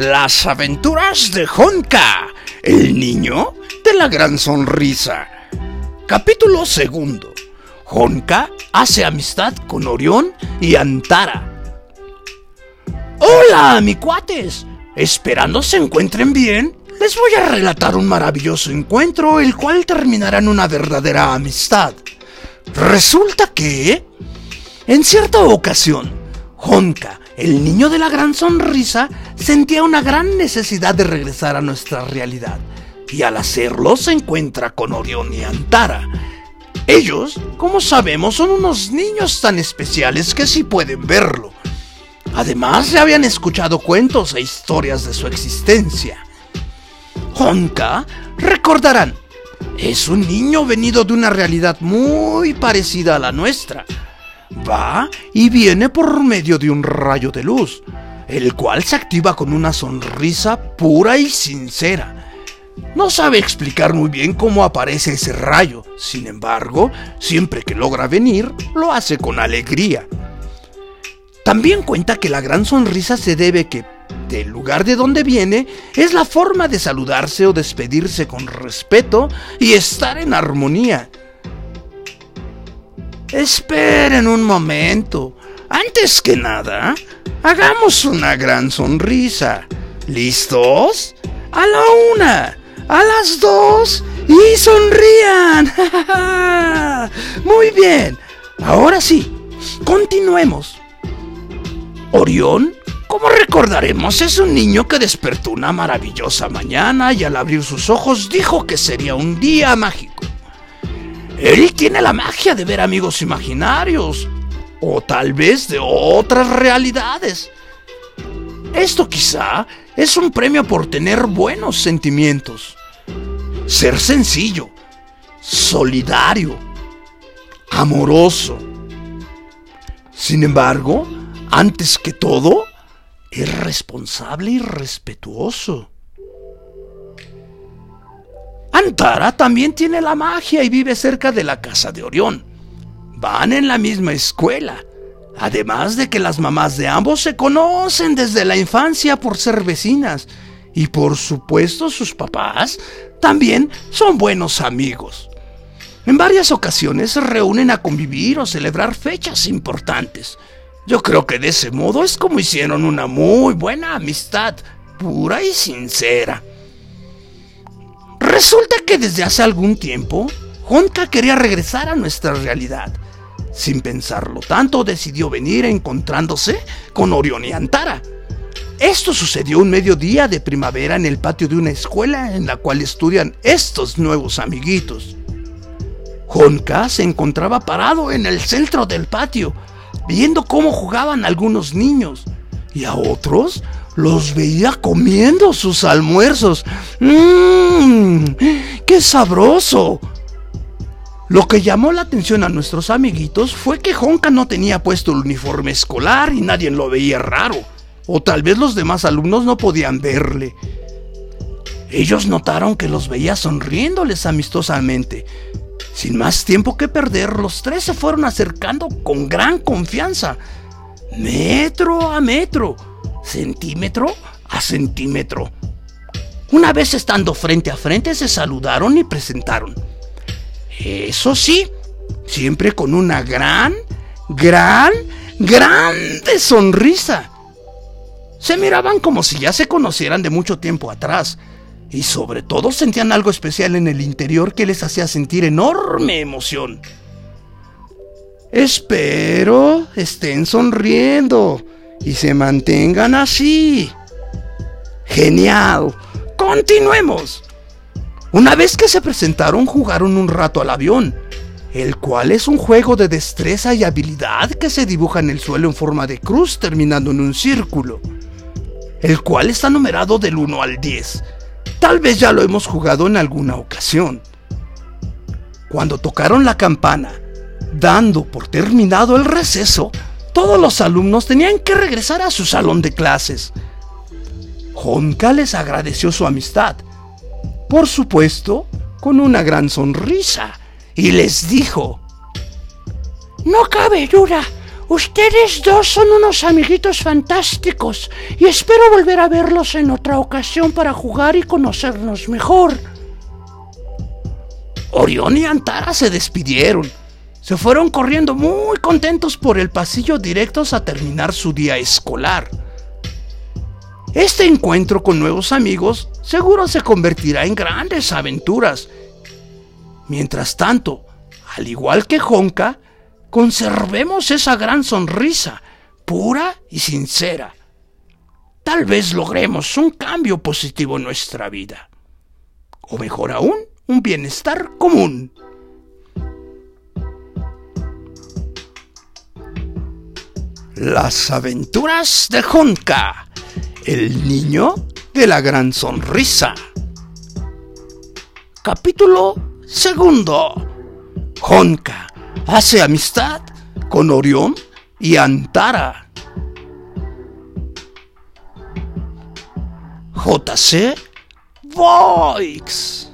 Las aventuras de Honka, el niño de la gran sonrisa. Capítulo segundo. Honka hace amistad con Orión y Antara. Hola, mi cuates. Esperando se encuentren bien, les voy a relatar un maravilloso encuentro, el cual terminará en una verdadera amistad. Resulta que, en cierta ocasión, Honka, el niño de la gran sonrisa, sentía una gran necesidad de regresar a nuestra realidad, y al hacerlo se encuentra con Orión y Antara. Ellos, como sabemos, son unos niños tan especiales que sí pueden verlo. Además, ya habían escuchado cuentos e historias de su existencia. Honka, recordarán, es un niño venido de una realidad muy parecida a la nuestra. Va y viene por medio de un rayo de luz, el cual se activa con una sonrisa pura y sincera. No sabe explicar muy bien cómo aparece ese rayo, sin embargo, siempre que logra venir, lo hace con alegría. También cuenta que la gran sonrisa se debe que del lugar de donde viene es la forma de saludarse o despedirse con respeto y estar en armonía. Esperen un momento. Antes que nada, hagamos una gran sonrisa. ¿Listos? A la una, a las dos y sonrían. Muy bien. Ahora sí, continuemos. Orión como recordaremos, es un niño que despertó una maravillosa mañana y al abrir sus ojos dijo que sería un día mágico. Él tiene la magia de ver amigos imaginarios, o tal vez de otras realidades. Esto quizá es un premio por tener buenos sentimientos. Ser sencillo, solidario, amoroso. Sin embargo, antes que todo, es responsable y respetuoso. Antara también tiene la magia y vive cerca de la casa de Orión. Van en la misma escuela, además de que las mamás de ambos se conocen desde la infancia por ser vecinas y por supuesto sus papás también son buenos amigos. En varias ocasiones se reúnen a convivir o celebrar fechas importantes. Yo creo que de ese modo es como hicieron una muy buena amistad, pura y sincera. Resulta que desde hace algún tiempo, Honka quería regresar a nuestra realidad. Sin pensarlo tanto, decidió venir encontrándose con Orión y Antara. Esto sucedió un mediodía de primavera en el patio de una escuela en la cual estudian estos nuevos amiguitos. Honka se encontraba parado en el centro del patio, viendo cómo jugaban algunos niños y a otros los veía comiendo sus almuerzos. ¡Mmm! ¡Qué sabroso! Lo que llamó la atención a nuestros amiguitos fue que Honka no tenía puesto el uniforme escolar y nadie lo veía raro. O tal vez los demás alumnos no podían verle. Ellos notaron que los veía sonriéndoles amistosamente sin más tiempo que perder, los tres se fueron acercando con gran confianza, metro a metro, centímetro a centímetro. Una vez estando frente a frente se saludaron y presentaron. Eso sí, siempre con una gran, gran, grande sonrisa. Se miraban como si ya se conocieran de mucho tiempo atrás y sobre todo sentían algo especial en el interior que les hacía sentir enorme emoción. Espero estén sonriendo y se mantengan así. Genial. Continuemos. Una vez que se presentaron jugaron un rato al avión, el cual es un juego de destreza y habilidad que se dibuja en el suelo en forma de cruz terminando en un círculo, el cual está numerado del 1 al 10 Tal vez ya lo hemos jugado en alguna ocasión. Cuando tocaron la campana, dando por terminado el receso, todos los alumnos tenían que regresar a su salón de clases. Honka les agradeció su amistad, por supuesto, con una gran sonrisa, y les dijo, No cabe duda, Ustedes dos son unos amiguitos fantásticos y espero volver a verlos en otra ocasión para jugar y conocernos mejor. Orión y Antara se despidieron. Se fueron corriendo muy contentos por el pasillo directos a terminar su día escolar. Este encuentro con nuevos amigos seguro se convertirá en grandes aventuras. Mientras tanto, al igual que Honka, conservemos esa gran sonrisa, pura y sincera. Tal vez logremos un cambio positivo en nuestra vida. O mejor aún, un bienestar común. Las aventuras de Honka, el niño de la gran sonrisa. Capítulo segundo. Honka hace amistad con Orión y Antara. JC Voix.